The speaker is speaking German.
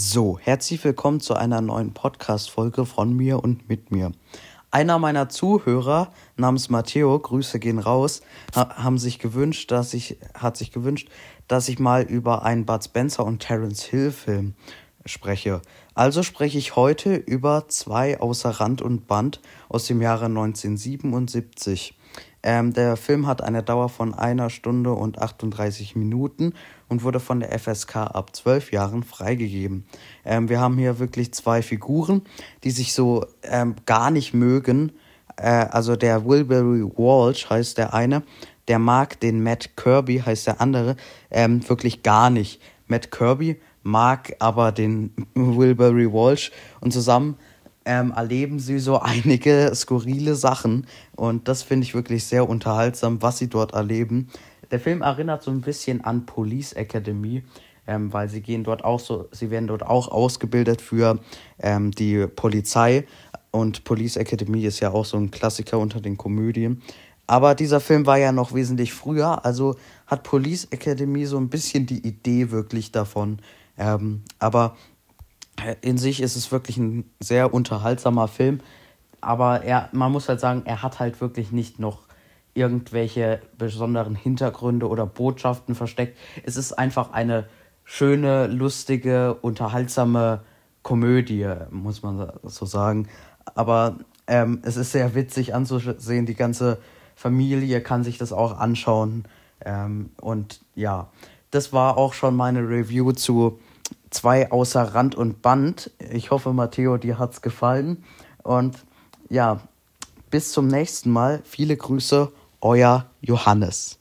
So, herzlich willkommen zu einer neuen Podcast-Folge von mir und mit mir. Einer meiner Zuhörer namens Matteo, Grüße gehen raus, haben sich gewünscht, dass ich, hat sich gewünscht, dass ich mal über einen Bud Spencer und Terence Hill Film spreche. Also spreche ich heute über zwei außer Rand und Band aus dem Jahre 1977. Ähm, der Film hat eine Dauer von einer Stunde und 38 Minuten und wurde von der FSK ab 12 Jahren freigegeben. Ähm, wir haben hier wirklich zwei Figuren, die sich so ähm, gar nicht mögen. Äh, also der Wilbury Walsh heißt der eine, der mag den Matt Kirby, heißt der andere, ähm, wirklich gar nicht. Matt Kirby mag aber den Wilbury Walsh und zusammen ähm, erleben sie so einige skurrile Sachen und das finde ich wirklich sehr unterhaltsam, was sie dort erleben. Der Film erinnert so ein bisschen an Police Academy, ähm, weil sie gehen dort auch so, sie werden dort auch ausgebildet für ähm, die Polizei und Police Academy ist ja auch so ein Klassiker unter den Komödien. Aber dieser Film war ja noch wesentlich früher, also hat Police Academy so ein bisschen die Idee wirklich davon. Ähm, aber in sich ist es wirklich ein sehr unterhaltsamer Film. Aber er, man muss halt sagen, er hat halt wirklich nicht noch irgendwelche besonderen Hintergründe oder Botschaften versteckt. Es ist einfach eine schöne, lustige, unterhaltsame Komödie, muss man so sagen. Aber ähm, es ist sehr witzig anzusehen. Die ganze Familie kann sich das auch anschauen. Ähm, und ja, das war auch schon meine Review zu zwei außer Rand und Band. Ich hoffe, Matteo, dir hat's gefallen. Und ja, bis zum nächsten Mal. Viele Grüße, euer Johannes.